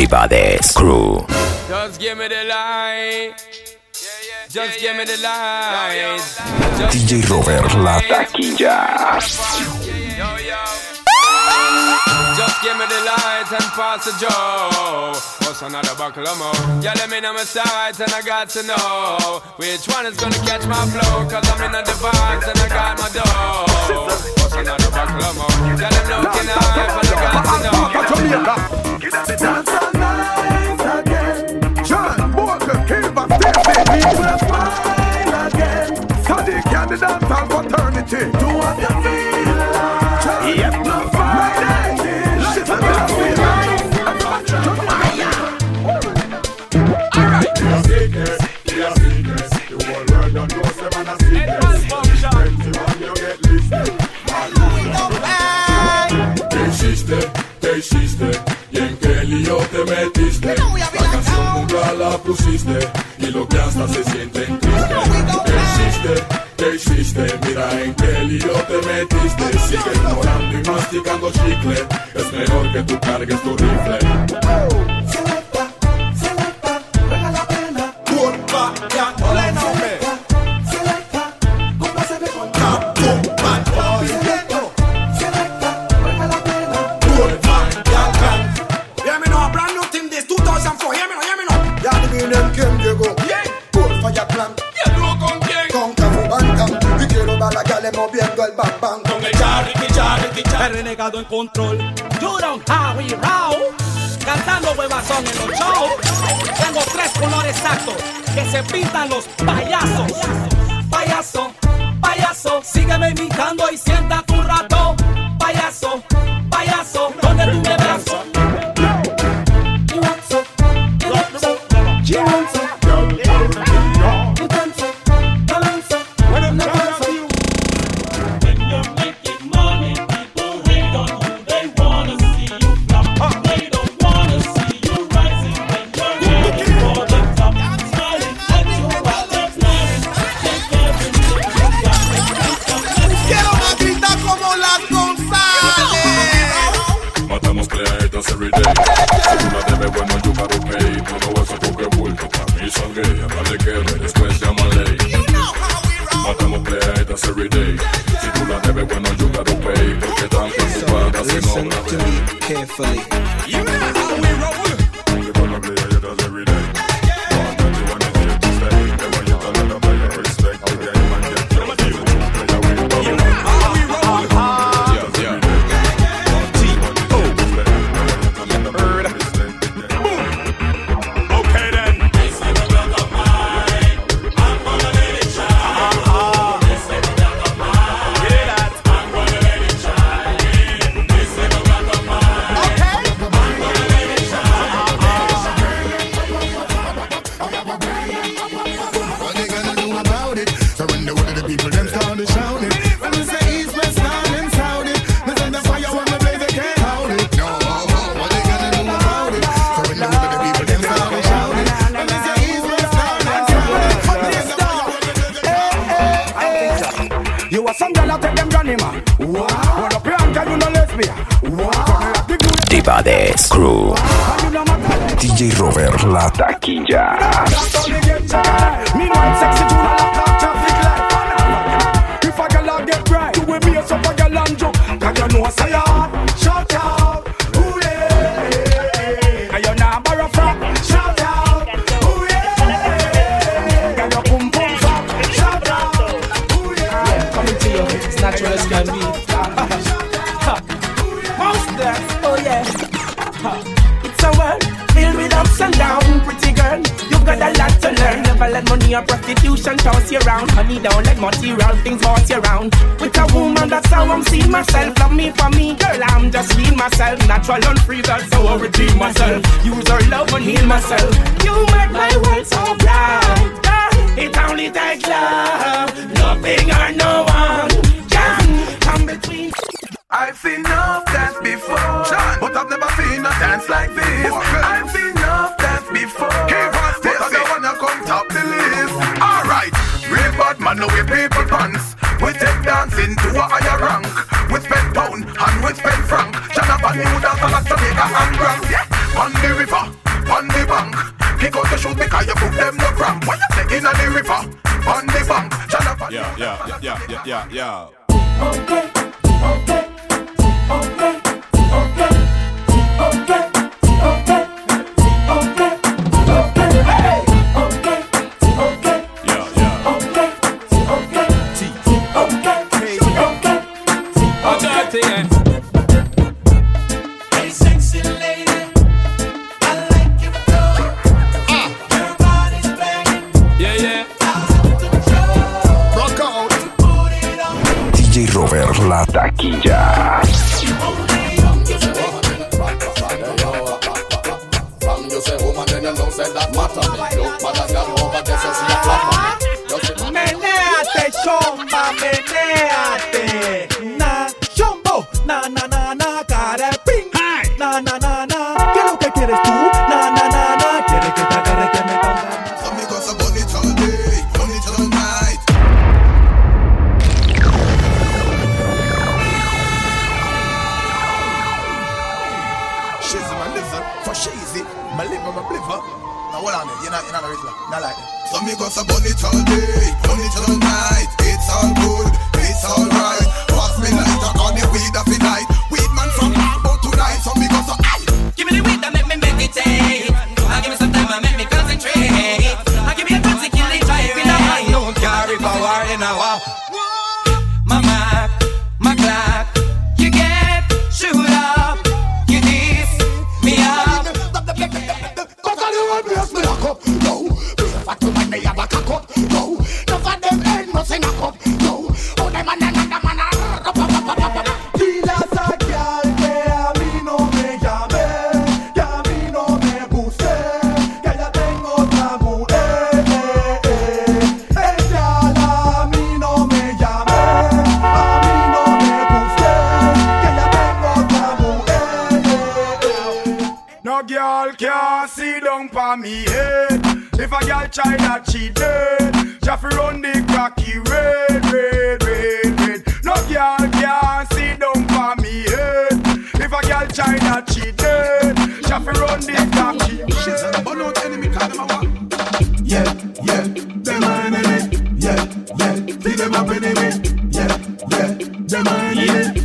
Di Baddest Crew. Just give me the light. Just give me the light. DJ Robert La Taquilla. Just give me the light and pass the joe. What's another buckle of more? Yeah, let me know my sights and I got to know which one is gonna catch my flow. Cause I'm in the vibes and I got my dough. What's another buckle of more? Yeah, them looking high and I got to know. Get up and dance all night again. John Walker, Cave of Stacy, we will smile again. Sadiq and the dance hall fraternity. Do what you feel like. Yep. No Friday. Listen to the feel ¿Qué hiciste? ¿Qué hiciste? ¿Y en qué lío te metiste? Y lo que hasta se siente triste. ¿Qué hiciste? ¿Qué hiciste? Mira en qué lío te metiste. Sigue ignorando y masticando chicle. Es mejor que tú cargues tu rifle. Moviendo el bang bang. Con el Charlie, el Charlie. El renegado en control. You don't how we roll. Cantando huevazón en los shows. Tengo tres colores exactos que se pintan los payasos. Payaso, payaso, sígueme imitando y siéntate La let money or prostitution toss you around. Honey, don't let material things boss you around. With a woman, that's how I'm seeing myself. Love me for me, girl. I'm just being myself. Natural and free, that's how I redeem myself. Use our love and heal myself. You make my world so bright. It only takes love, nothing or no one can come between. I've seen enough dance before, but I've never seen a dance like this. I've seen Jamaica and Grand. Yeah. On the river, on the bank. Pick out the shoes because you put them no cramp. What you say in the river, on the bank. Yeah, yeah, yeah, yeah, yeah, yeah. Okay. eres tú.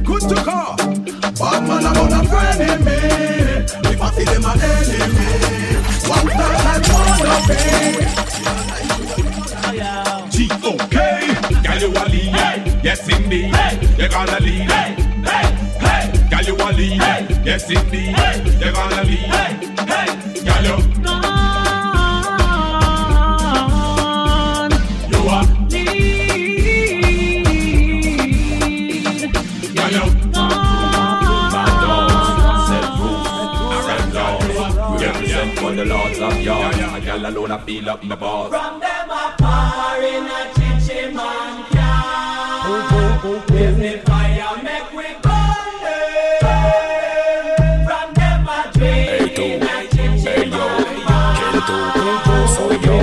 Good to call. Bad I'm on a friend enemy. If I them my enemy, one time I wanna be. G O K. Girl, you a lead. Yes, indeed. You're gonna lead. Hey, hey, hey. Girl, you a lead. Yes, indeed. all alone I feel up my. From them par in a chichi man can. Fire, make we burn. From them yo,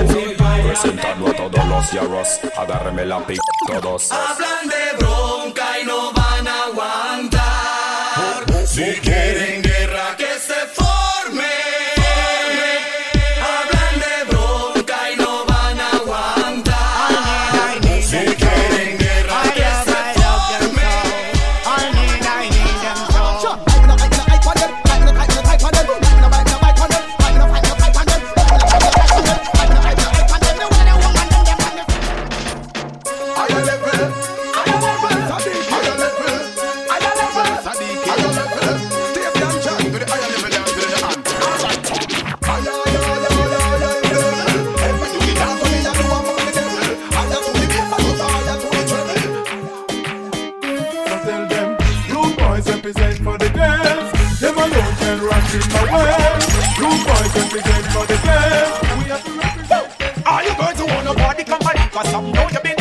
presentando a todos los yarros. Agárreme la pica todos. Hablan de bronca y no van a aguantar. Si quieren rocking my way. You boys represent for the game. We have to represent. Are you going to own a party company? Cause some know you be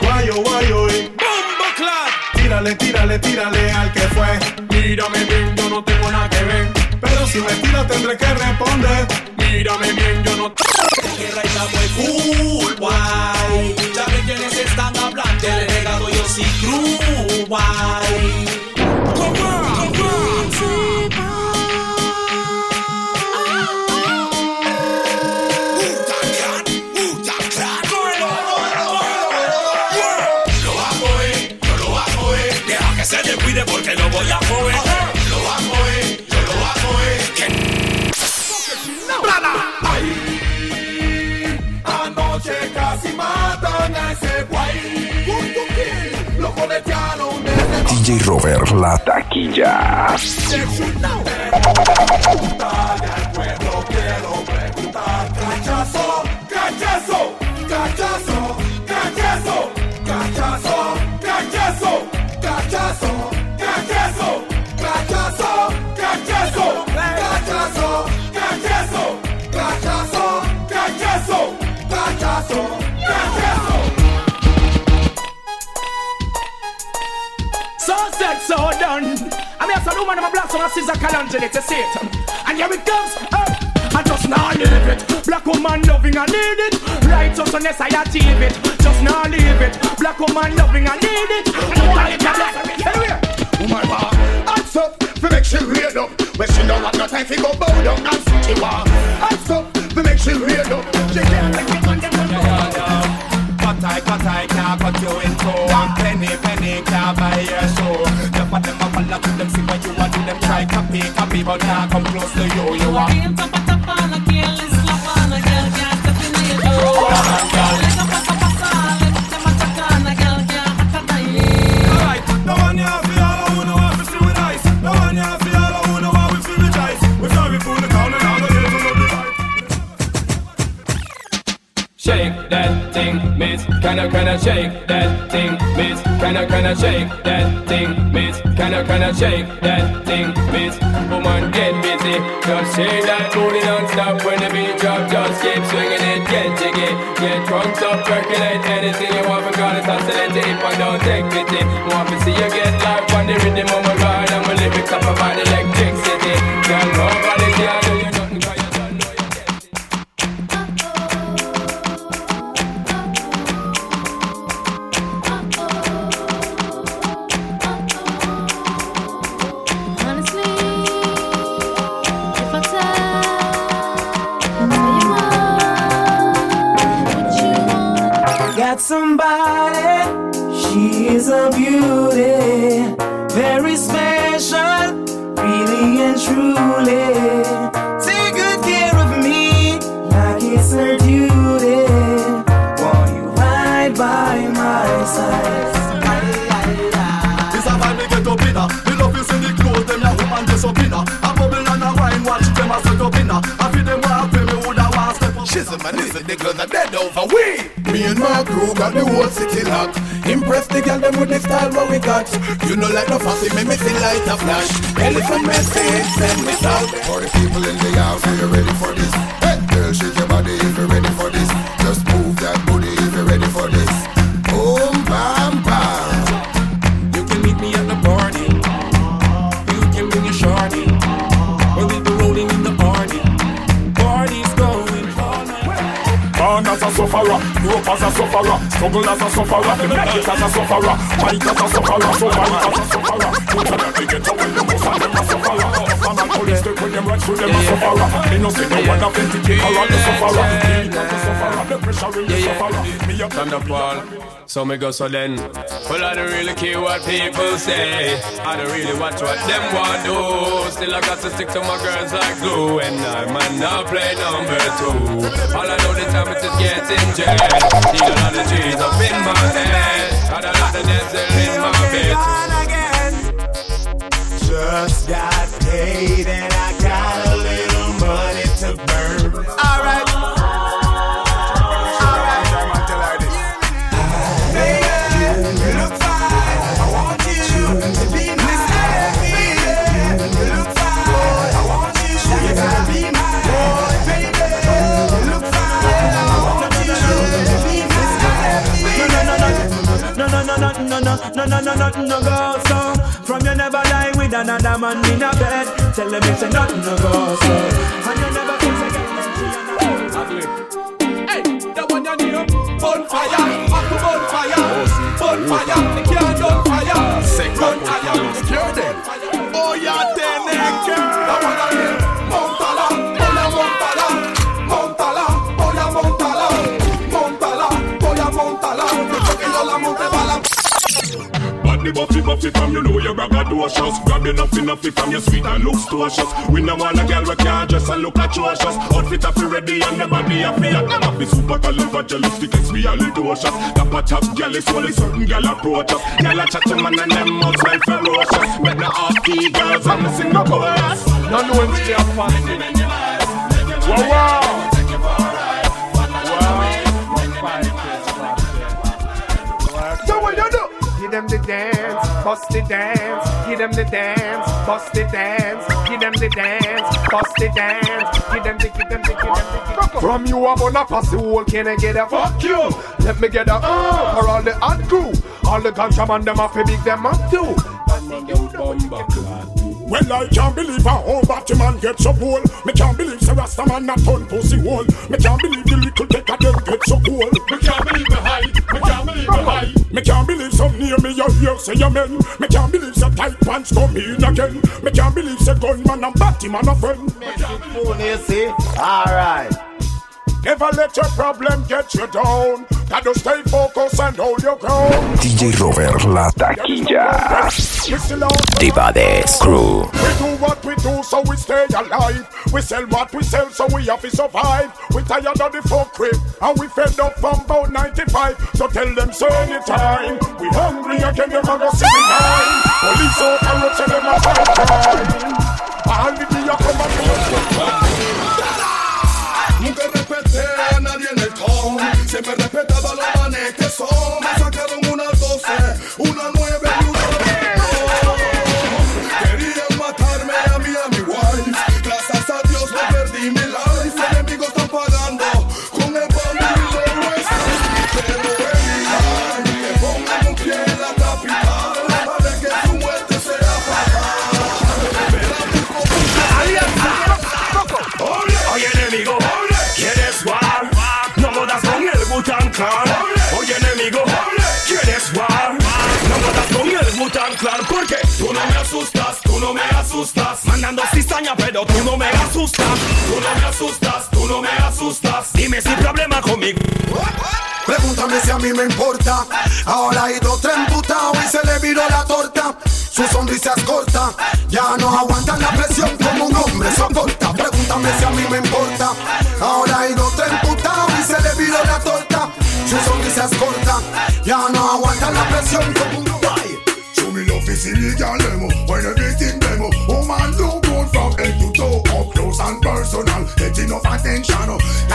guayo, guayo. Tírale, tírale, tírale al que fue. Mírame bien, yo no tengo nada que ver. Pero si me tira tendré que responder. Mírame bien, yo no. guerra y la fue mover la taquilla. So done. I mean, I said, woman, I'm a son of Caesar Calangeli to see it. And here it comes. I just not leave it. Black woman loving and need it. Righteousness I achieve it. Just not leave it. Black woman loving and need it. Anyway, Woman Hands up, fi make she read up When she don't have no time fi go bow down and sit she Hands up, fi make she read up She can't take it on them Cut I, cut I, can't cut you in two. And penny, penny, can't buy your soul. The for them a follow to them, see what you want, do them try copy, copy But can't come close to you, you are miss. Kinda, kinda shake that thing, miss. Kinda, kinda shake that thing, miss. Kinda, kinda shake that thing, miss. Woman, get busy. Just shake that booty non-stop when the beat drop. Just keep swinging it, get jiggy. Get drunk up, percolate anything you want. Because it's oscillate if I don't take pity. Want to see you get live on the rhythm oh of my ride. And my lyrics up about electricity. Somebody. She is a beauty, very special, really and truly. Step up Chisholm and listen, the girls are dead over we. Me and my crew got the whole city locked. Impress the girl them with the style what we got. You know like no fussy, make me see light a flash. Elephant message, send me out. For the people in the house, are you ready for this? Sufferer, grew up as a sufferer, struggle as a sufferer, make it as a sufferer, fight as a sufferer, survive as a sufferer. Put on them get away, the most of them. Husband and police, they put them right through them a sufferer. Me no see no one authenticate or the sufferer. Me as a sufferer, the pressure in the sufferer. Me a Thunderfall. So me go so then. Well, I don't really care what people say. I don't really watch what them want do. Still I got to stick to my girls like glue. And I might not play number two. All I know the time is just getting jet. Need a lot of G's up in my head. Got a lot of dental in my bed. Just got paid and I No, no, no, nothing no go so. From you never lie with another man in a bed. Tell them it's a nothing no go so. And you never feel say Hey, that one you need bonfire, up to bonfire, bonfire, the can't on fire. Second fire, secure them. Oh yeah, then eh, girl. That one you need Montala, hola la monte buffy buffy from you know you're braggadocious Grab enough enough from your sweet and looks tortuous We no want a girl we can't dress and look atrocious. Outfit have ready and the body have fi Them have fi super califragilistic expialidocious Tap a top girl is only certain girl approach us. Girl a chat to man and them mouths like ferocious. But no off-key girls and me sing no chorus None when stay up fancy. Wow wow. Them the dance, bust the dance. Give them the dance, bust the dance. Give them the dance, bust the dance. Give them the, give them the, give them the. Give From you I'm gonna pass the whole. Can I get a fuck you? Let me get a uh for all the hot crew. All the ganja man them have to big them up too. Well, I can't believe a whole Batman get so cool. Me can't believe Sir Rasta man a ton pussy hole. Me can't believe the little decker them get so cool. Me can't believe the height, me can't believe the height Me can't believe some near me you hear say amen. Me can't believe say tight pants come in again. Me can't believe say gunman and Batman a friend. Phone, you see? Alright. Never let your problem get you down. Gotta stay focused and hold your ground. DJ Robert La Taquilla. We still out Di Baddest Crew. We do what we do so we stay alive. We sell what we sell so we have to survive. We tired of the fuck crib and we fed up from about 95. So tell them so anytime. We hungry again, them a go see me nine. Police out and road say them a fight crime. All the day a town. Siempre respetaba los manes que son. Cizaña pero tú no me asustas. Tú no me asustas, tú no me asustas. Dime si problema conmigo. Pregúntame si a mí me importa. Ahora ha ido otro emputado y se le viró la torta. Su sonrisa es corta, ya no aguantan la presión como un hombre soporta. Pregúntame si a mí me importa. Ahora ha ido otro emputado y se le viró la torta. Su sonrisa es corta, ya no aguantan la presión como un enough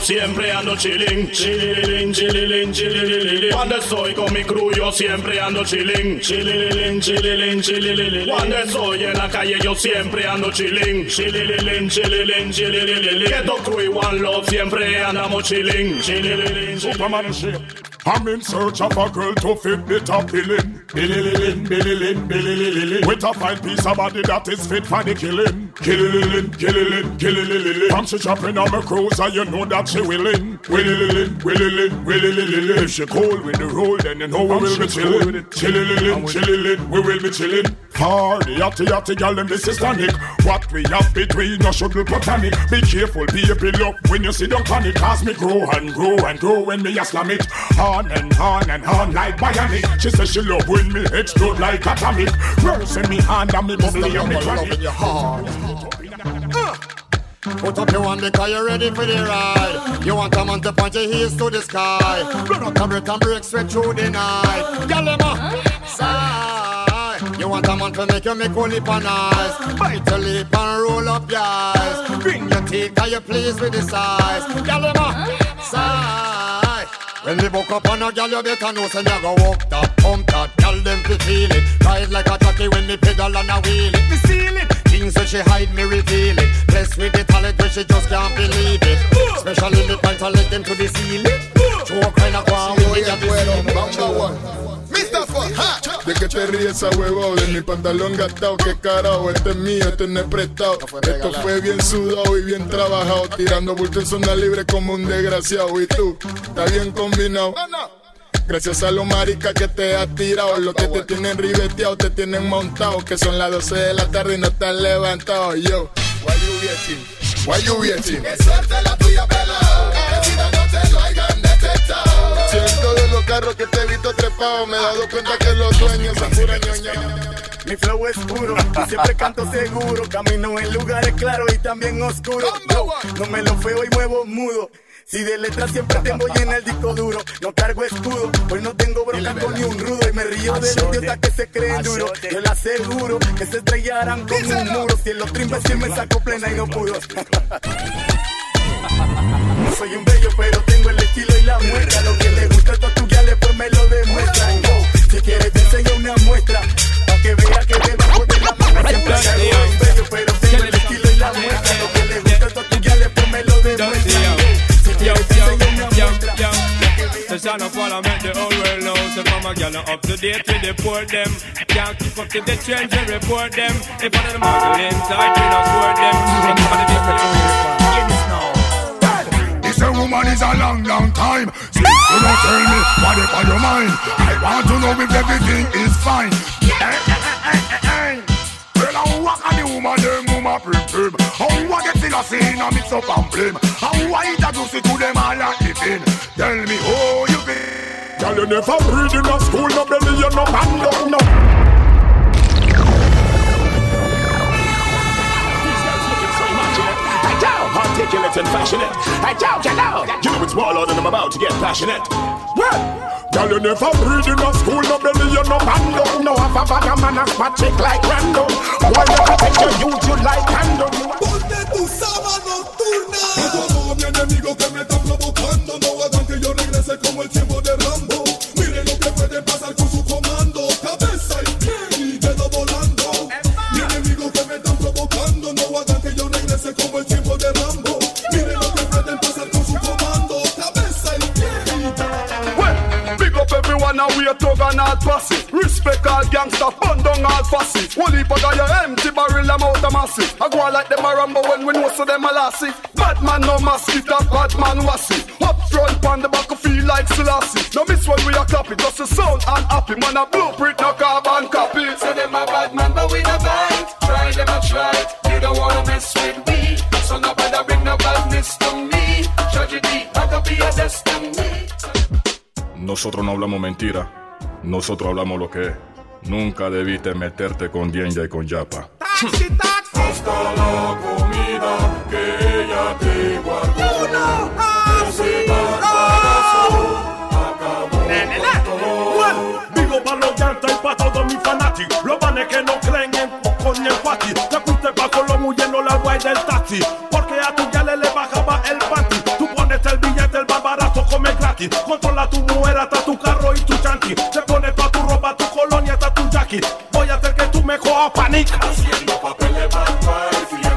yo siempre ando chilling Chilililin, chililin, chilililili Cuando estoy con mi crew yo siempre ando chilling Chilililin, chililin, chilililili Cuando estoy en la calle yo siempre ando chilling Chilililin, chililin, chilililili Ghetto crew y one love siempre andamos chilling Chilililin, Superman shit. I'm in search of a girl to fit the top billing. Billililin, billilin, billililili. With a fine piece of body that is fit for the killing. Killililin, killilin, killililili. From she jumping on my cruiser, you know that she willing. Willililin, willilin, willililili. If she cool with the roll, then you know we will be chilling. Chillililin, chillilin, we will be chilling. Party, yachty, yachty, gal, and this is tonic. What we have between us should be platonic. Be careful, baby, look when you see the panic. Cause me grow and grow and grow when me a slam it. On and on and on like bionic. She says she love when me explode like atomic. Verse in me hand and me bubbly and me chronic. Put up your hand because you're ready for the ride. You want a man to point your heels to the sky. Run up and break and break straight through the night. Girl, them. You want a man to make you make a lip and eyes. Bite your lip and roll up your eyes. Bring your teeth cause you're pleased with the size. Girl, them sigh. When we woke up on a girl, you better know say go walk that, pump that. Tell them feel it. Ride like a jockey when me pedal and a wheel it. Me seal it. Things that she hide, me reveal it. Blessed with the talent where she just can't believe it. Especially me point to let them to the ceiling. Kind of the ceiling. ¿De qué te ríes esa huevo? De mi pantalón gastado, qué carajo, este es mío, este no es prestado. Esto fue bien sudado y bien trabajado, tirando bulto en zona libre como un desgraciado. Y tú, está bien combinado. Gracias a los maricas que te has tirado, los que te tienen ribeteado, te tienen montado, que son las 12 de la tarde y no están levantados. Yo, why you waiting? Why you waiting? Que suerte la tuya, pelado. Que vida no te lo hayan detectado. Siento de los carros que te he visto trepado, me he dado cuenta que los dueños son pura ñoña. Mi flow es puro, y siempre canto seguro. Camino en lugares claros y también oscuros. Yo no me lo feo y muevo mudo. Si de letras siempre tengo llena el disco duro, no cargo escudo, hoy no tengo bronca con ni un rudo y me río de los idiotas que se creen duro. Yo les aseguro que se estrellarán con un muro. Si en los trimbas sí me saco plena y no pudo. No soy un bello, pero tengo el estilo y la muestra. Lo que le gusta a todas tus gales, pues me lo demuestran. Yo, si quieres te enseño una muestra, pa' que vea que debajo de la mano siempre soy The son of all I make the whole world know So mama girl are up to date with the poor them Can't keep up to the trends and report them If one of them are inside we not score them This a woman is a long, long time. Since you don't tell me what is on your mind, I want to know if everything is fine. Eh, eh, eh. Well, I walk on the woman, them woman prim. How I get still a scene and mix up and blame. How I introduce it to them all like the thing. Tell me how you. Girl, you never read in a school, no belly, you no hand up, no. Articulate and passionate. I doubt you know. You know it's Warlord and I'm about to get passionate. Well, girl, you never read in a school, no belly, you no hand up, no. Have a bag of man a spot chick like Rando. Why you protect your youth, you like Rando. Ponte tu sábana nocturna. Todo mi enemigo que me está que yo regrese como el tiempo de Rambo. Miren lo que pueden pasar con su comando. Cabeza y pie Well, big up everyone and we a thug and all posse. Respect all gangsters, burn down all fussy. One heap of your empty barrel amount of massive. I go like them a rambo when we know so them a lassie. Bad man no mosquito, bad man wassy. Up front on the back of feel like Selassie. No miss when we a copy, just a sound and happy. Man a blueprint, no carbon copy. Say them a bad man, but we no bite. Try them a try. Nosotros no hablamos mentira. Nosotros hablamos lo que es. Nunca debiste meterte con Dienja y con Yapa. Hasta la comida que ella te guardó. Con todo. Digo pa' los llantas y pa' todos mis fanáticos Los vanes que no creen en poco ni en fati Te fuiste bajo lo huyendo la guay del taxi Porque Controla tu mujer hasta tu carro y tu chanqui. Te pones toda tu ropa, tu colonia hasta tu jackie Voy a hacer que tú me cojas panic Haciendo papeles bad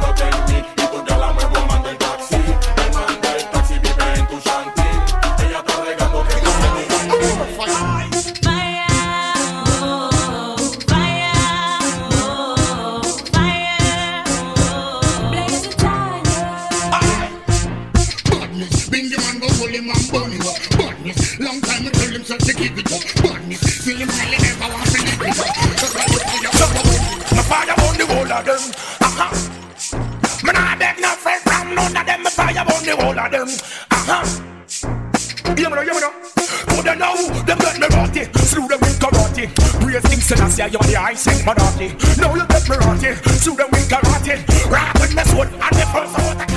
with karate things and I say you're the ice and monarchy Now you get me rotty Slew them with karate Rock with sword and the first out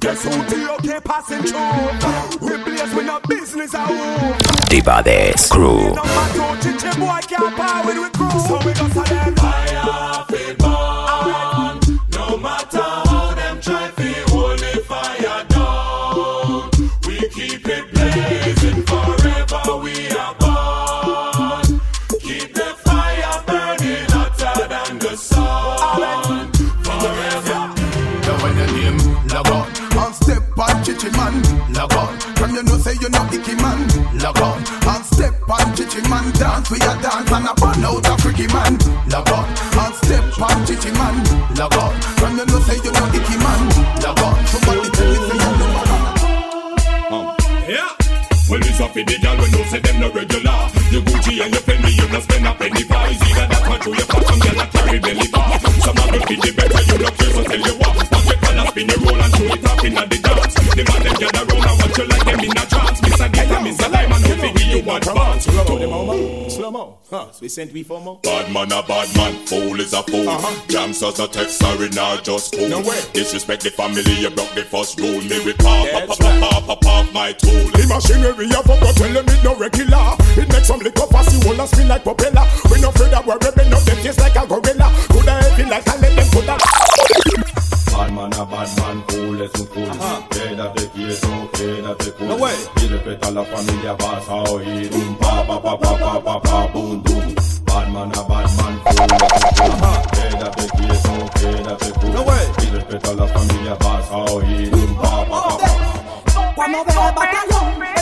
Guess on chichi man, dance with your dance and a burn out a freaky man, log on. And step on chichi man, log on. From you know say you know icky man, log on. Somebody tell me say you know um. Yeah. Well, it's up for the girl when you say them no regular. You Gucci and your Fendi, you no spend a penny for. It's either that or through your who figure you advance. Slow mo. Huh. We sent we for more. Bad man a bad man, fool is a fool. Uh-huh. Gangsters a text, sorry, not just cool. No way. Disrespect the family, you broke the first rule. Me with pop, pop, pop, pop, pop, pop, my tool. The machinery I forgot tell them it no regular. It makes some liquor fast, you wanna spin like propeller. We no afraid that we're ripping up them face like a gorilla. Coulda heavy like a let them coulda. Bad man a bad man, fool es un fool. Quédate quieto, quédate cool No way. Y respeta a la familia, vas a oír un pa pa pa pa pa pa pa boom boom. Bad man a bad man, fool es un fool. Quédate quieto, quédate cool No way. Y respeta a la familia, vas a oír un pa pa pa pa. Pa Cuando vea el batallón,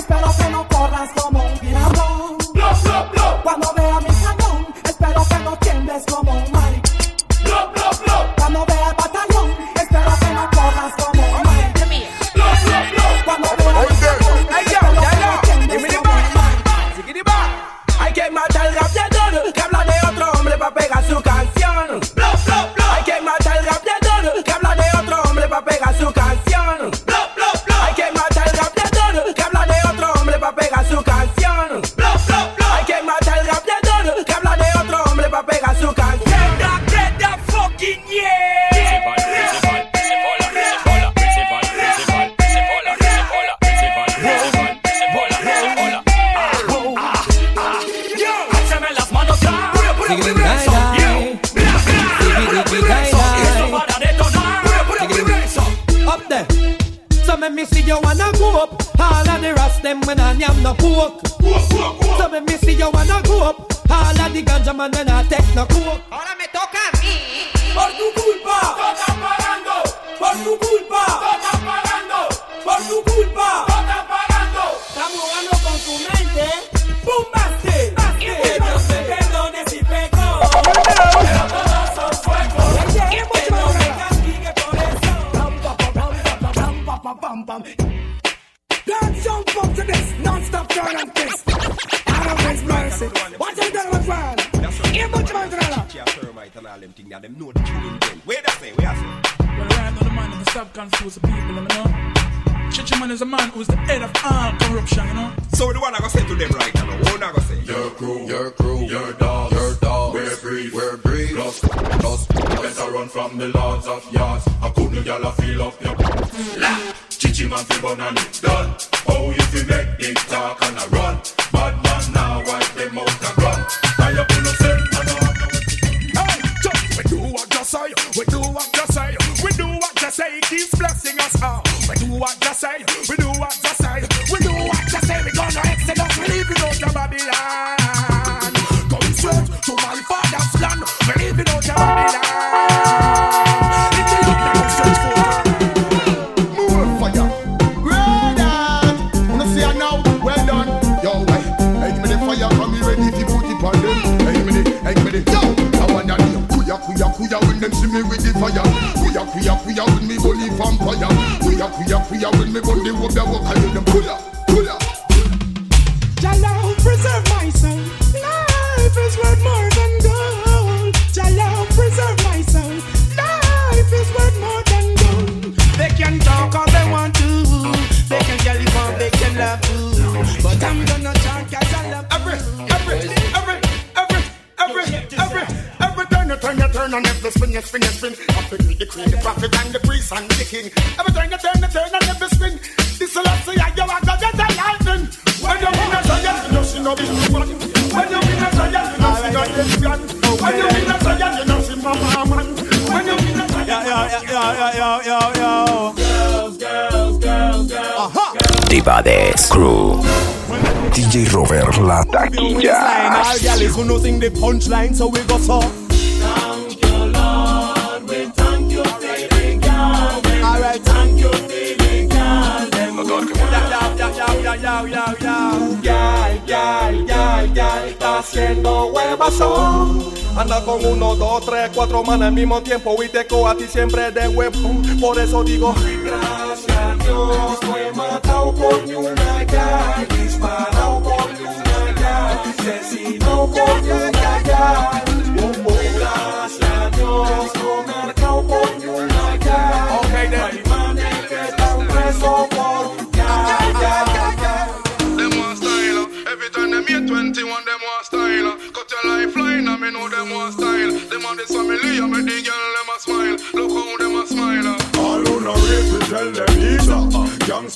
Plus, plus, better run from the lords of yards. I couldn't y'all a feel up your La, chichi man fi bun and it's done. Oh, you make big talk and a run, bad man now wipe them out and run. Tie up on the set and a Hey, just we do what you say, we do what you say, we do what you say, keeps blessing us all. We do what you say, we do what you The fire the, the. I wanna be a cuja, cuja when me kuya when me bully walk the hear them kuya, kuya. And the priest and the king. Every turn you turn you turn and every spin. This is last year you are gonna get a lightning. When you win a giant, you know she no be one. When you win a giant, you know she no lesbian. When you win a giant, you know she mama man. When you win a giant, Yo, yo, yo, yo, yo, yo. Girls, girls, girls, girls. Di Baddest Crew. DJ Robert La Taquilla. All gyal who know sing the punchline, so we go so. yao, yao, yao. Yal, yal, yal, yal, está haciendo huevazón. Anda con uno, dos, tres, cuatro manos al mismo tiempo y te coa a ti siempre de huevo. Por eso digo, gracias a Dios, no he matado con ni una disparado con ni una yal, asesinado con ni una yal.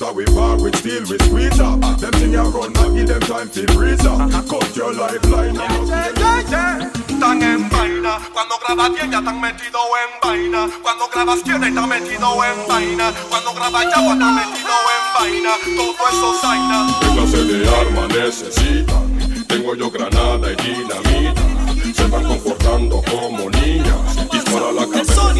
Gangsta we bar with steel, we squeeze up. Them thing you run, I give them time to breeze up. Cut your lifeline, Están en vaina, cuando grabas bien ya están metido en vaina. Cuando grabas quién está metido en vaina. Cuando grabas ya está metido en vaina. Todo eso es vaina. ¿Qué clase de arma necesitan? Tengo yo granada y dinamita. Se van comportando como niñas. Dispara la cabeza.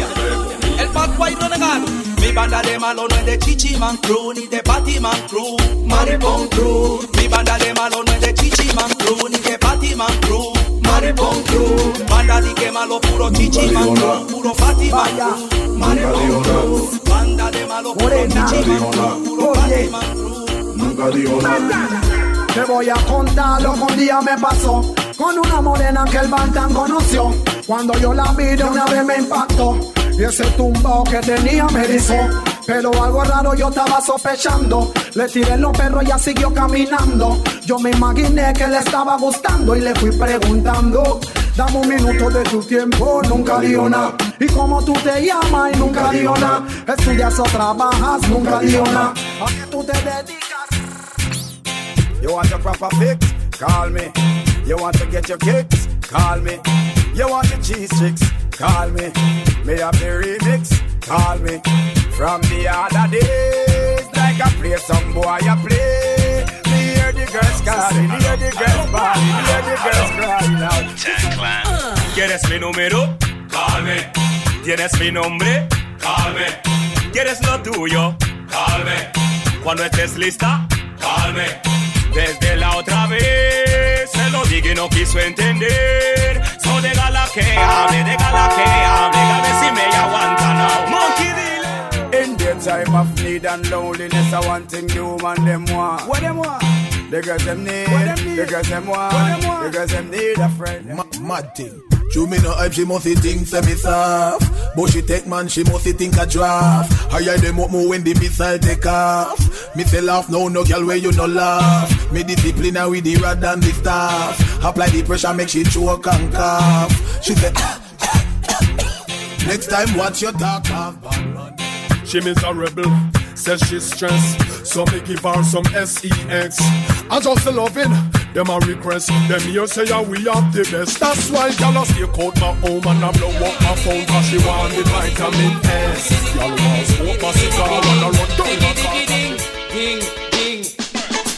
El bad boy renegado Mi banda de malo no es de Chichi Man Crew Ni de Patty Man Crew. Maripon Crew. Mi banda de malo no es de Chichi Man Crew Ni de Patty Man Crew. Maripon Crew. Banda di que malo puro Chichi Man Crew Puro Patty Man Crew. Maripon Crew. Banda de malo puro Chichi Man Crew Puro Patty Man Crew. Nunca digo nada. Te voy a contar lo que un día me pasó con una morena que el Bantan conoció. Cuando yo la vi de una vez me impactó y ese tumbao que tenía me erizó. Pero algo raro yo estaba sospechando. Le tiré los perros y ya siguió caminando. Yo me imaginé que le estaba gustando y le fui preguntando. Dame un minuto de tu tiempo, nunca nada. Y como tú te llamas y nunca digo nada. Estudias o trabajas, nunca digo nada. ¿A qué tú te dedicas? You want a proper fix? Call me. You want to get your kicks? Call me. You want the cheese tricks? Call me. Me have the remix? Call me. From the other days, like I play some boy, I play. Me hear the girls calling, hear the girls bawling, hear the girls crying out. ¿Quieres mi número? Call me. ¿Tienes mi nombre? Call me. ¿Quieres lo tuyo? Call me. Cuando estés lista? Call me. Desde la otra vez lo dije y no quiso entender. So déjala que hable, déjala que hable, a ver si me aguanta now. Monkey dile. In their time of need and loneliness, I want thing the woman them want. What them want? The girls them need. The girls them want. The girls them need a friend. Mad thing. Show me no hype, she must think say me soft. But she take man, she must think a draft. Higher them up more when the missile take off. Me say laugh, no, no girl where you no laugh. Me discipline with the rod and the staff. Apply the pressure, make she choke and cough. She say, next time watch your talk off. She miserable, says she's stressed. So me give her some sex. I just loving them a request. Them here say yeah, we have the best. That's why y'all stay out my home and I blow up my phone cause she want the vitamin S. Y'all want smoke my cigar and I run down my car. Ding, ding. ding.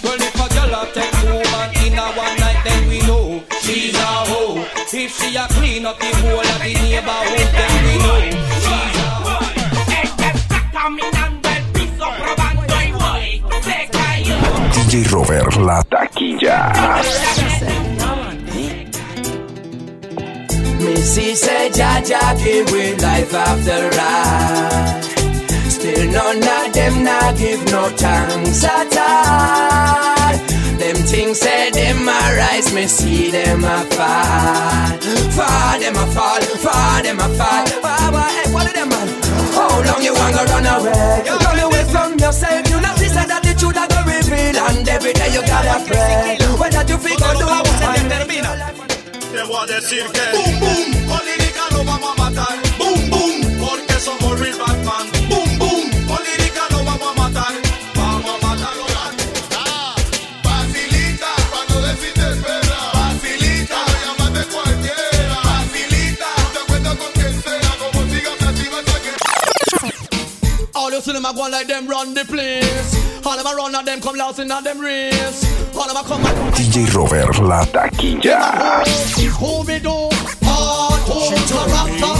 Well, if a girl a take woman in a one night, then we know she's a hoe. If she a clean up the whole of the neighborhood, then we know a. DJ Robertt La Taquilla. Missy said, Jaja give we life after life. Still none of them not give no thanks at all. Them things say them a rise, me see them a fall. Fall them a fall, fall them a fall. Baba, hey, what of them man? How long you wanna run away? You run away from yourself. You not listen that the truth that go reveal, and every day you gotta pray. Whether you figure do I want to termina. Te voy a decir que Boom, boom, con lírica lo vamos a matar Boom, boom, porque somos real Batman see them a go like them run the place. All them a run at them come lost at them race. All them a come and DJ Robertt La Taquilla. Who we do? Hardcore character.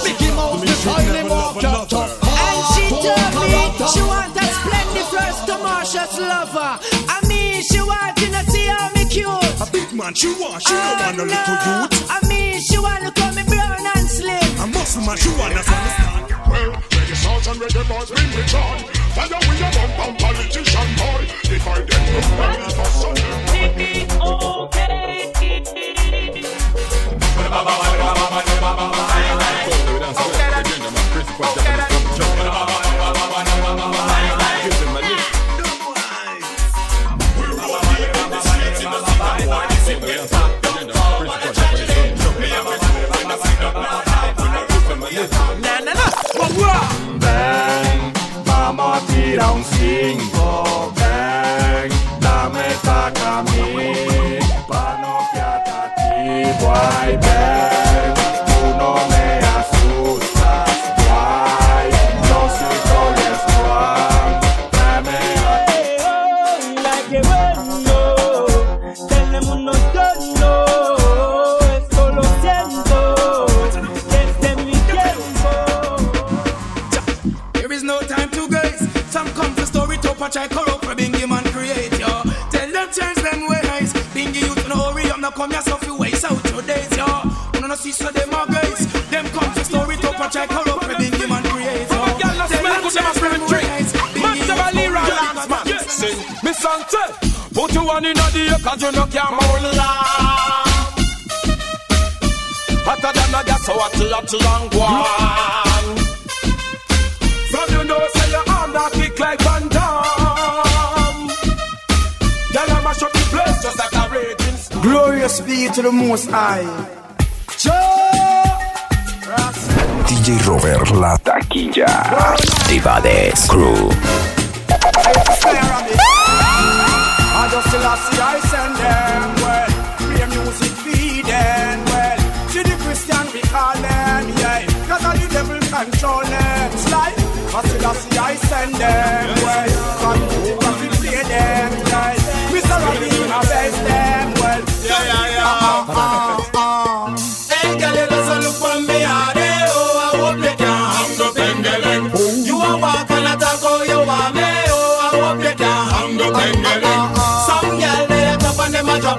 Mickey Mouse the tiny market. And she told me she want a splendid first to Marsha's lover. I mean, she want to see how me cute. man, she want, she don't want no little uh, youth. I mean, she wanna call me brown and slim. A muscle man, she want us understand. Well, reggae songs and reggae boys bring me joy. Fire with your bum bum politician boy. If I get to ready for something. Na, High.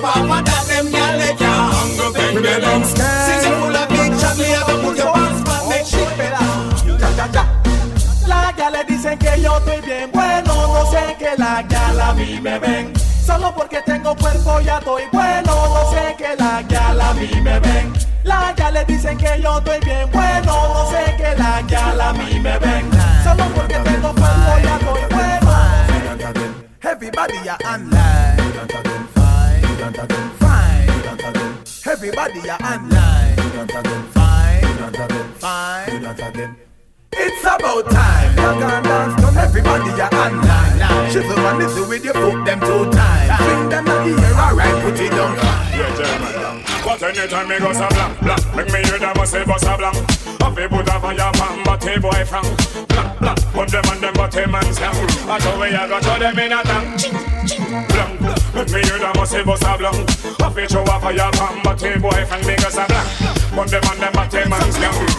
A and that gala dicen que yo estoy bien bueno, no sé que la gala a mí me ven. Solo porque tengo cuerpo ya estoy bueno, no sé que la gala a mí me ven. La gala dicen que yo estoy bien bueno, no sé que la gala a mí me ven. Solo porque tengo cuerpo ya estoy bueno. Everybody are online. Fine, fine. Everybody are online. Fine, fine. It's about time. You're gonna dance, come everybody are online. Shizzle and listen with your foot them two times. Bring them to the air, alright, put it down. Yeah. But anytime me go so blank, blank Make me hear them a say bust a blank Up a put a fire pan, but a boy frank Blank, blank, put them on them, but a man slang I told me I got to them in a tank make me hear them a say bust a blank Up a throw a fire pan, but boy frank Because a blank, put them on them, but a man slang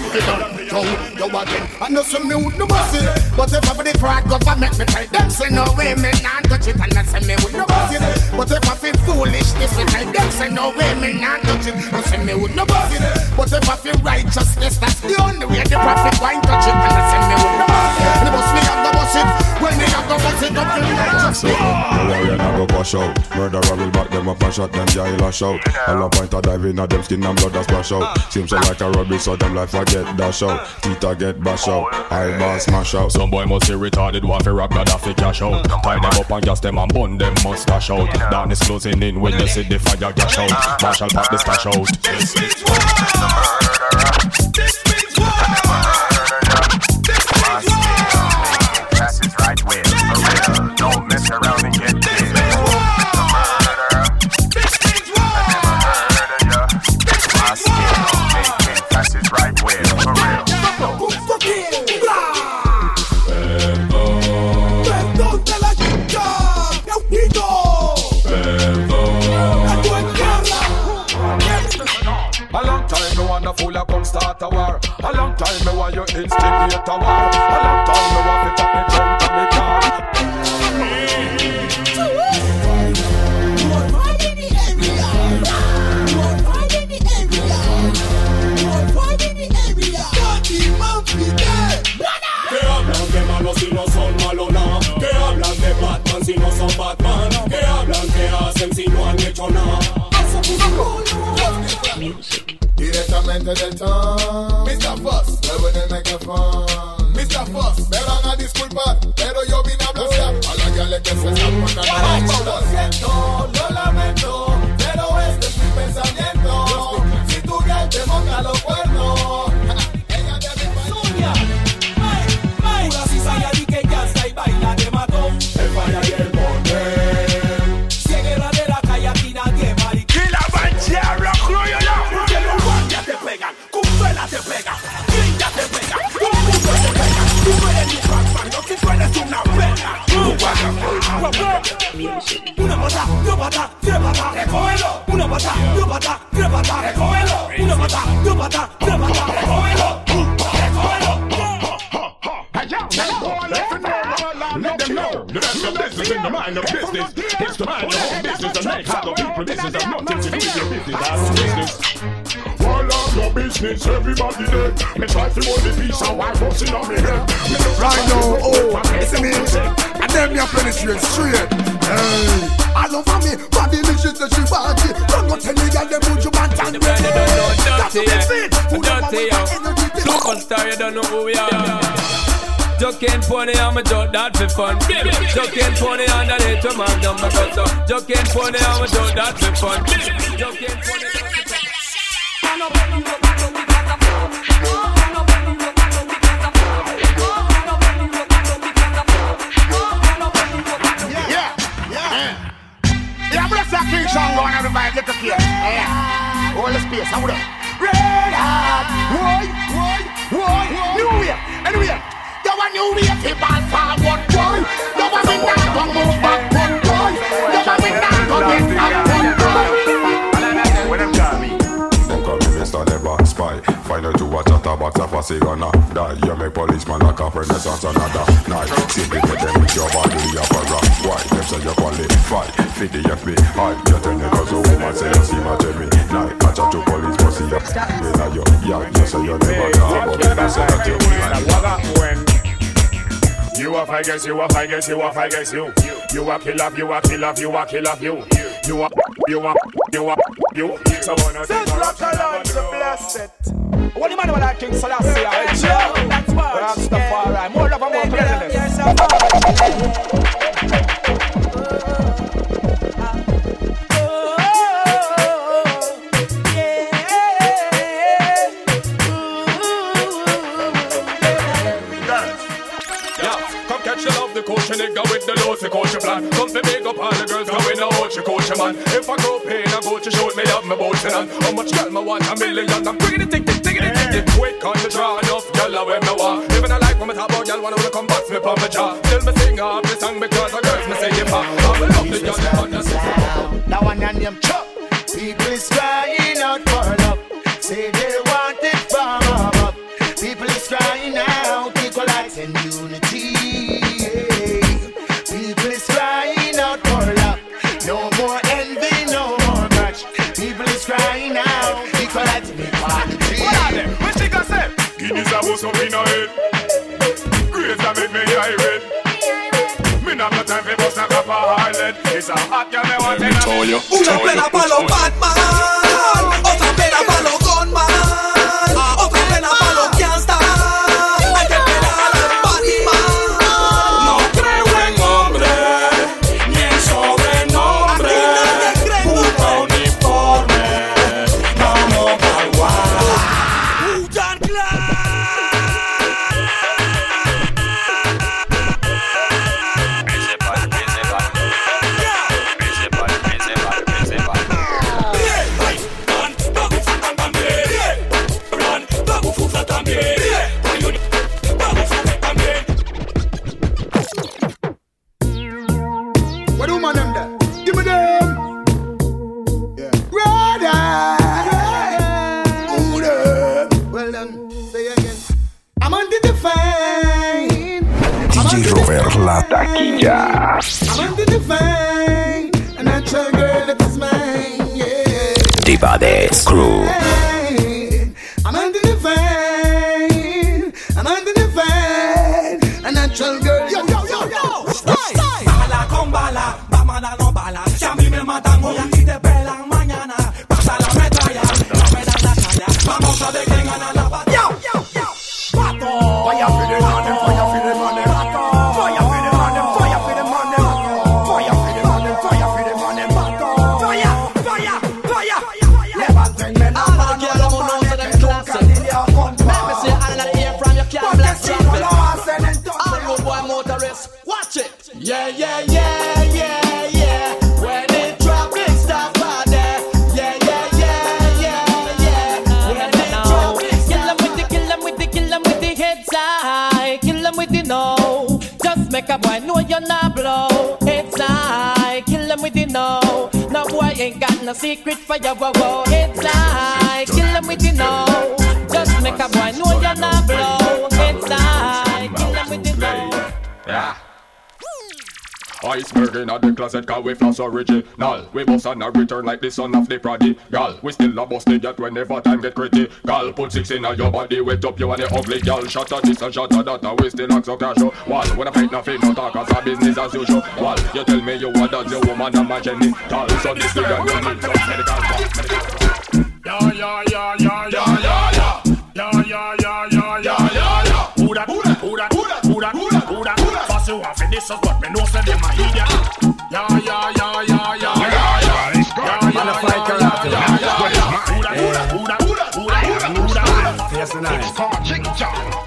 Yo, yo again, I know some new no bossy But if I for the pride government me tell them say no way me not touch it And I say me with no bossy But if I feel foolish this me tell them say no way me not touch it And say me with no bossy But if I feel righteousness that's the only way the prophet wine touch it And I say me with no bossy And the boss me have to boss it When me have to boss it up to the righteousness The lion a go wash out Murderer will back them up and shot them jail a shout All a point a dive in a them skin and blood a splash out Seems so like a rubbish so them life a get dash out Teeth a get bash out Eyeball smash out Some boy must be retarded, want to rock Gaddafi cash out. Tie them up and gas them and bun them mustache out. Down is closing in when you see the fire gash out. Marshall pop the stash out. Don't everybody dead. Me try to hold the peace and why busting on me head. Me no Right now, oh, it's me And then me a penetrate straight Hey all over me, body me she say she want it Don't go tell me girl them put you back and ready That's what me fit Who the one with that energy Superstar, you don't know who we are. Joking pony, I'm a joke that for fun. Joking pony, and that hate to man down my cut so. Joking pony, I'm a joke that for fun. Joking pony. Yeah, going everybody get the key. Yeah. Hold the space, hold up. Red hot, boy, boy, boy. New way, anyway. You want new keep on forward, boy. You want me not to move backward, boy. You want me not to get backward. When them call me. Don't call me Mr. Never Spy. Find out you watch a box a cigar now. Die, you make policeman like a renaissance another night. Simply with them with your body, you have a rock. Why? Them say you qualify. Fit the FBI. You tell me cause a woman say you see my Jimmy. Night, I chat to police, but see you. When you, yeah, you say you never talk, but then I say that you blind. You a I guess you a I guess you a I guess you You a kill off you a kill off you a kill off you You a you a you a you So wanna Since Rock Alliance are blessed. What the man with that King Selassie? I Joe. That's what. Rastafari. More love and more. Yeah, come catch the love, the coach nigga with the low, the coach plan. Come to make watch, man. If I go pain, I go to shoot me up my boat and How much girl me want? A million. I'm bringing it, tick, tick, tick, tick, tick. Quick on the draw, enough girl I wear me want. Even I like when me talk about girl, wanna come back me from my jaw. Una pena pa' los Batman, I'm undefined. Secret for your wow Iceberg in the closet, cause we floss original. We bust and a return like the son of the prodigal. We still a bust the whenever time get critical. Put six in your body, wet up you and the ugly girl. Shot at this and shot at that, we still act so casual. Wall, when I fight nothing, no talk, as a business as usual. Wall, you tell me you want that, the woman and my genital. So this and you need some medical. Yeah, yeah, yeah, yeah, yeah, yeah, yeah. Yeah, yeah, yeah, yeah, yeah, yeah, yeah. Who that, who that, who that, who that, who that, who that, who that? First you want for this, but me know say them a idiot. Yeah, yeah, yeah, yeah, yeah, yeah, yeah. Yeah, yeah, yeah, yeah, yeah, yeah, yeah. Who that, who that, who that, who that, who that, who that? Yes, nice. It's called Ching Chong. Hey, tell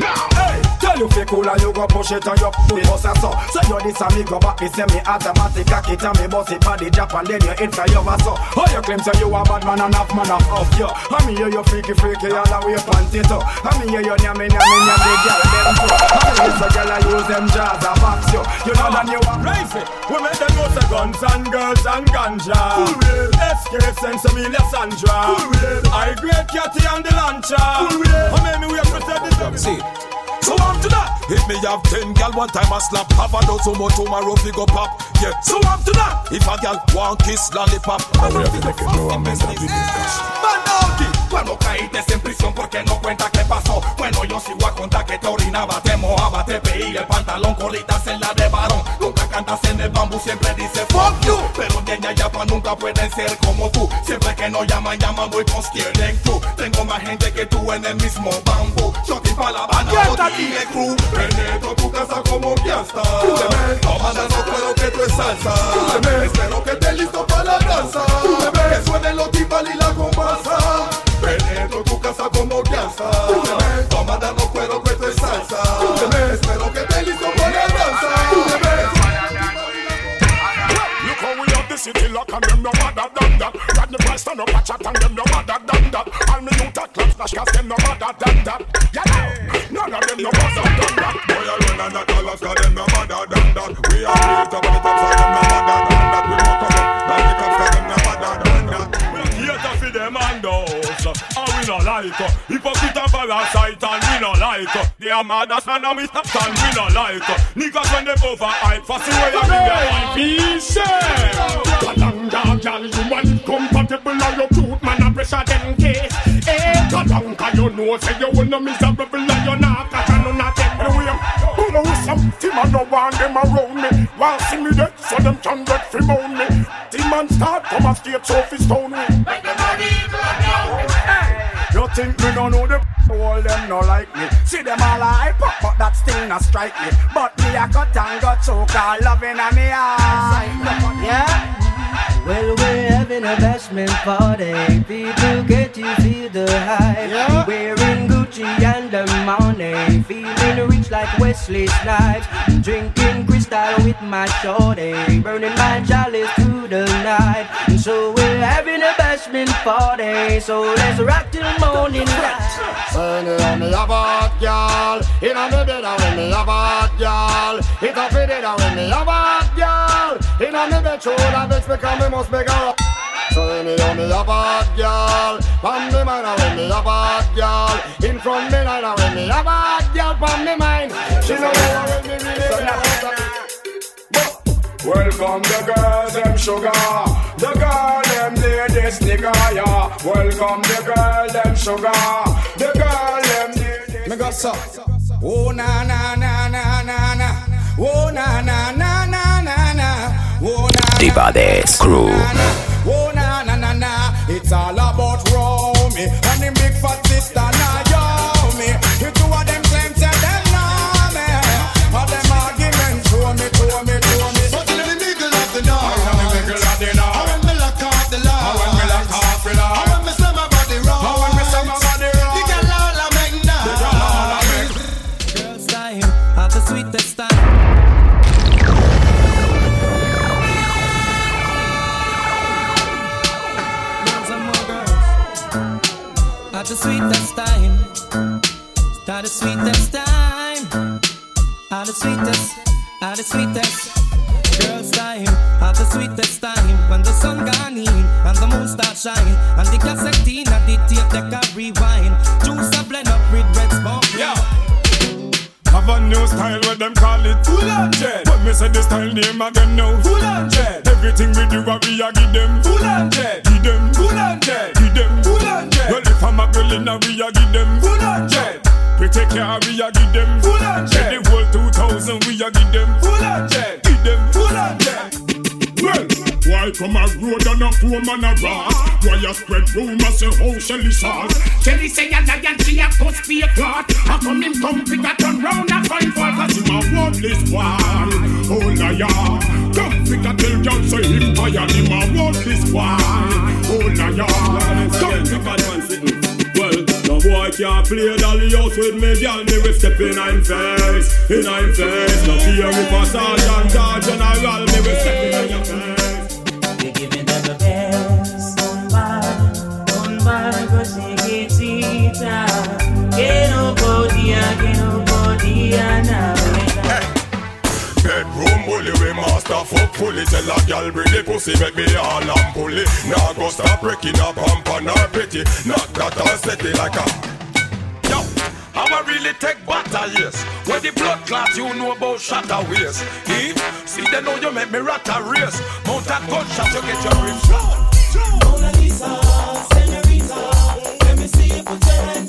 you fake cool and you go push it and you pull it bust a so. So you this and me go back, me say me automatic cock it and me bust it body drop and then you hit for your so. How you claim say you a bad man and half man off off you? I mean you you freaky freaky all the way panty too. I mean you you nyame nyame nyame girl them too. I mean you say girl I use them jaws a box you. You know that you a Raise it. We make them know say guns and girls and ganja. Cool Full wheel. SK Sensimilia Sandra. Full wheel. I great Catty and the Lancha. Full wheel. How many we have protected? See. So after that, if me have ten gal one time I slap, have a dozen more tomorrow fi go pop. Yeah. So after that, if a gal want kiss lollipop, to make it nuevamente a discuss. Manoldi, cuando caíste en prisión porque no cuenta qué pasó. Bueno, yo sigo a contar que te orinaba, te mojaba, te peía el pantalón, colitas en la de varón. Cantas en el bambú, siempre dice fuck you. Pero de allá yapa nunca pueden ser como tú. Siempre que no llaman, llaman, voy con Crew. Tengo más gente que tú en el mismo bambú. Shotty pa' la Habana, y el crew. Penetro tu casa como fiesta. Toma no creo que tú es salsa. Espero que estés listo para la danza. Que suenen los timbales y la comparsa. Penetro tu casa como fiesta. Toma no creo que tú es salsa. Espero que and them no bother than that. Rodney Price stand up a chat and them no bother than that. All me youth a clap smash cause them no bother than that. Yeah, yeah. none of them no bother than that. Boy, I run and all us cause them no bother than that. We are real top of the top so them no bother than that. No like uh, hypocrite and parasite and we no like uh, they are mad as man and we stop and we no like uh, niggas when them over hype see where you bring their life peace. Kalanga, girl, you incompatible and your cute man a pressure them case. Eh, Kalanga, you know say you will no miserable and you not catch and none of them the way. Who know some team and no want them around me. Want see me dead so them can get free me. Team and start come a state so fi stone me. No like me See them all hype up but that still not strike me But me a cut and got so called loving a me eye Yeah. Well, we're having a bashment party. People get to feel the hype. Wearing Gucci and the money. Feeling rich like Wesley Snipes. Drinking crystal with my shorty. Burning my chalice through the night. And so we're having a bashment party. So let's rock till morning light. When you hear me a bad girl Inna me bed when me a bad girl It a fit it a when me a bad girl Inna me bed show that bitch because me must make her so when you hear me a bad girl Pon me mind a when me a bad girl In front me line a when me a bad girl Pon me mind She know when me really Welcome the girls, them sugar. The girl, them ladies, nigga, yeah. Welcome the girl, them sugar. The girl, them ladies. Me got so. Oh, na, na, na, na, na, na. Oh, na, na, na, na, na, na. Oh, na. Di Baddest crew. Oh, na, na, na, na. It's all about Romy and the big fat At the sweetest time. At the sweetest time. At the sweetest, at the sweetest. Girls time, at the sweetest time. When the sun gone in and the moon start shine. And the cassette in and the tape deck rewind. Juice a blend up with red smoke. Yeah. Have a new style where them call it? Full on jet. When me say the style name again now Full on jet. Everything we do we a give them. Full on jet. Give them. Full on jet. Give them. Full on jet. Well if I'm a girl in a we a give them. Full on jet. We take care we a give them. Full on jet. The whole 2000 we a give them. Full on jet. Give them. Full on jet. Well, why from a road and a poor man a rat? Why you spread rumors say how Shelly sauce? Shelly say a lion, she a cuss be a clot. How come him come pick a turn round and find fault? Cause oh, him a worthless one, oh liar Come pick a tell y'all say him tired Him a worthless one, oh liar Come pick a man sitting Well, no boy can't play dolly house with me, girl. Me we step in I'm face, in I'm face. No fear if a sergeant or general, me we step in your face. Podía. Bedroom bully, we master fuck fully Tell a gal bring the pussy, make me all and pulley Nah go stop breaking up hump on her pretty. Knock that all set it like a Yo, I'ma really take battle, yes. Where the blood clot, you know about shatter waist Eh? See, they know you make me rat a race. Mount a gunshot, you get your ribs Mona Lisa, señorita, let me see you put your hands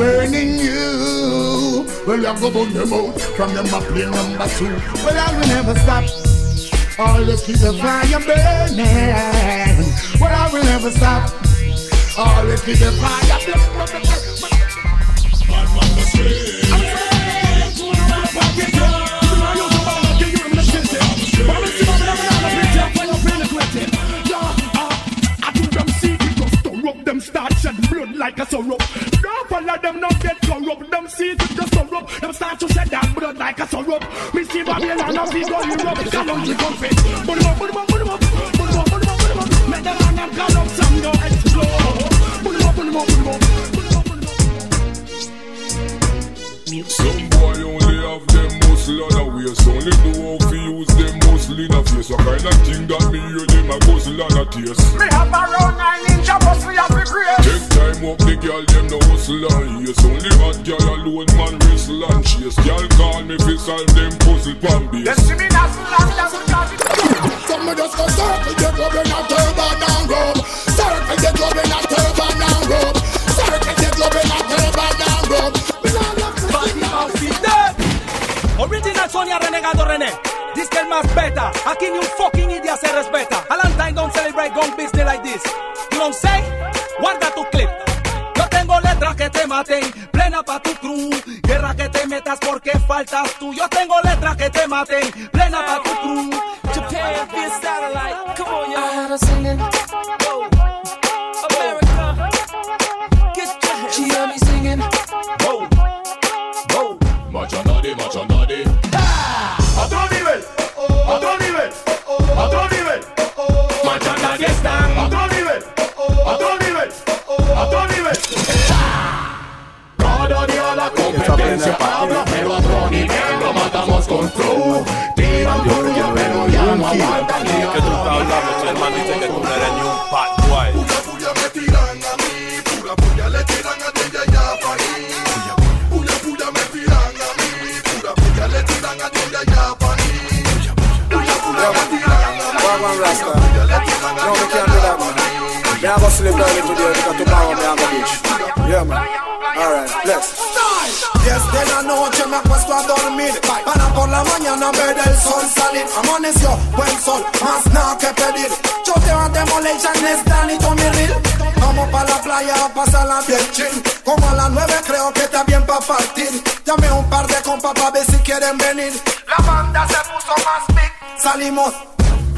burning you. Well, you go burn them out from them a play number two. Well, I will never stop. Always keep the fire burning. Well, I will never stop. Always keep the fire Them start shed blood like a syrup. Don't them, not get corrupt. Them see it just syrup. Them start to shed that blood like a syrup. Me see Babylon and we go Europe. Country confit. Put 'em up, put 'em up, put 'em up. Put 'em up, put 'em up, put 'em up. Make them man them corrupt, some go explode. Put 'em up, put 'em up, put 'em up. Some boy only have them muscle on a waist Only know how to use them muscle in a face What kind of thing that me hear them a muscle on a taste Me have a round them puzzle pan base Them see me dazzle and dazzle, dazzle. Some of just go circle the club in a turban and robe. Circle the club in a turban and robe. Circle the club in a turban and robe. Original Sonia Renegado René. Dice que el más beta. Aquí ni un fucking idiota se respeta. Valentine don't celebrate gun business like this. You don't say? Guarda tu clip. Yo tengo letras que te maten, plena pa' tu crew. Que faltas tú. Yo tengo letras que te maten, plena pa' tu crew. Japan, via satellite. Come on, y'all. Early today because tomorrow me have a beach. Yeah, man. Alright, bless. Desde la noche me. Acuesto a dormir Para por la mañana ver el sol salir Amaneció, buen sol, más nada que pedir Choteo a Demolition, Stan y Tommy Real. Vamos pa' la playa a pasarla bien chill Como a las nueve creo que está bien pa' partir. Llamé a un par de compas pa' ver si quieren venir. La banda se puso más big. Salimos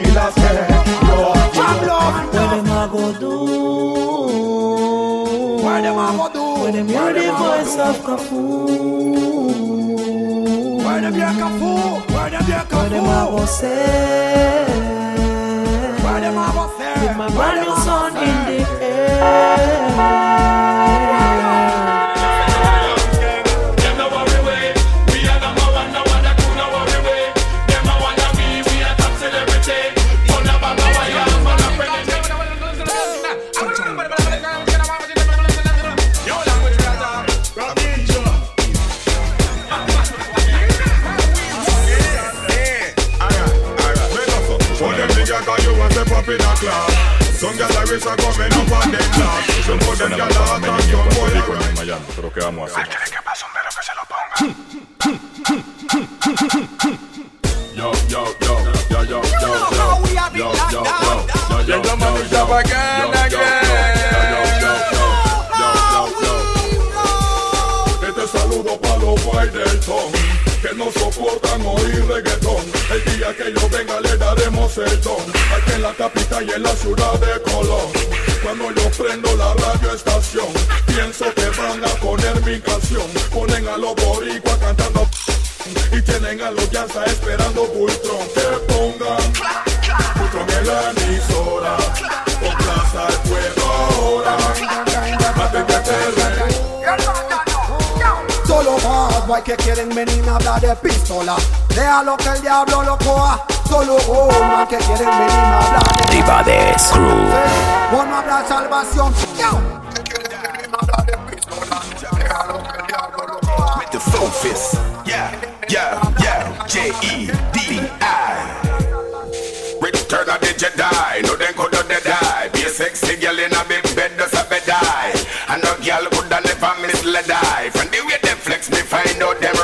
Yo What them a go do? What them a go do? When them hear the voice of Kafu. Where them hear Kafu? Where them hear What them a go say? Where them a go say? With my brand new son in the air. Girl are coming up on them class. Some of them girl are hot and young boy are con Miami, pero ¿qué vamos a hacer? Yo, yo, yo, yo, yo, yo, yo, yo, yo, yo, yo, yo, yo, Llega Manu Chapa again, Este saludo para los boys del ton Que no soportan oír reggaetón El día que yo venga le daremos el don Aquí en la capital y en la ciudad de Colón. Cuando yo prendo la radio estación Pienso que van a poner mi canción. Ponen a los boricuas cantando Y tienen a los Yanza esperando Bultron Que pongan Bultron en la emisora Con plaza al pueblo ahora. Atendete Solo más guay que quieren venir a hablar de pistola. Déjalo que el diablo lo. Solo más que quieren venir a hablar de Crew. Bueno, habrá salvación. With the full fist. Yeah, yeah, yeah. J-E-D-I. Return of the Jedi, no then could they die. Be a sexy girl in a big bed, does a bed die. And no girl could never misled die.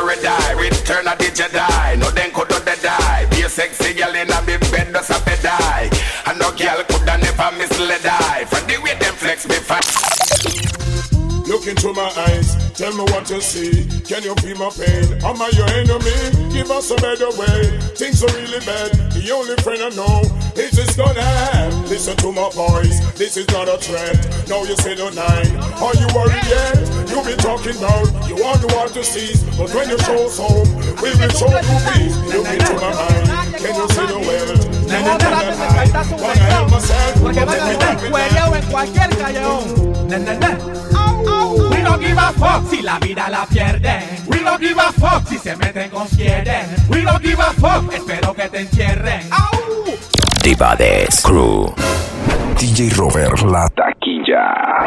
Red die. Return of the Jedi, no then could they die. Be a sexy girl in a big bed, does a bed die. And no girl could never misled die. From the way them flex, me find. Into my eyes, tell me what you see. Can you feel my pain? Am I your enemy? Give us a better way. Things are really bad. The only friend I know is this gonna end. Listen to my voice, this is not a threat. Now you say no nine. Are you worried yet? You be talking about you want the world to cease, but when you show home, we will show you peace. Look into my mind, can you see the world? Let me. We don't give a fuck si la vida la pierden. We don't give a fuck si se meten con quieren. We don't give a fuck, espero que te entierren. Rivades Crew. DJ Robert La Taquilla.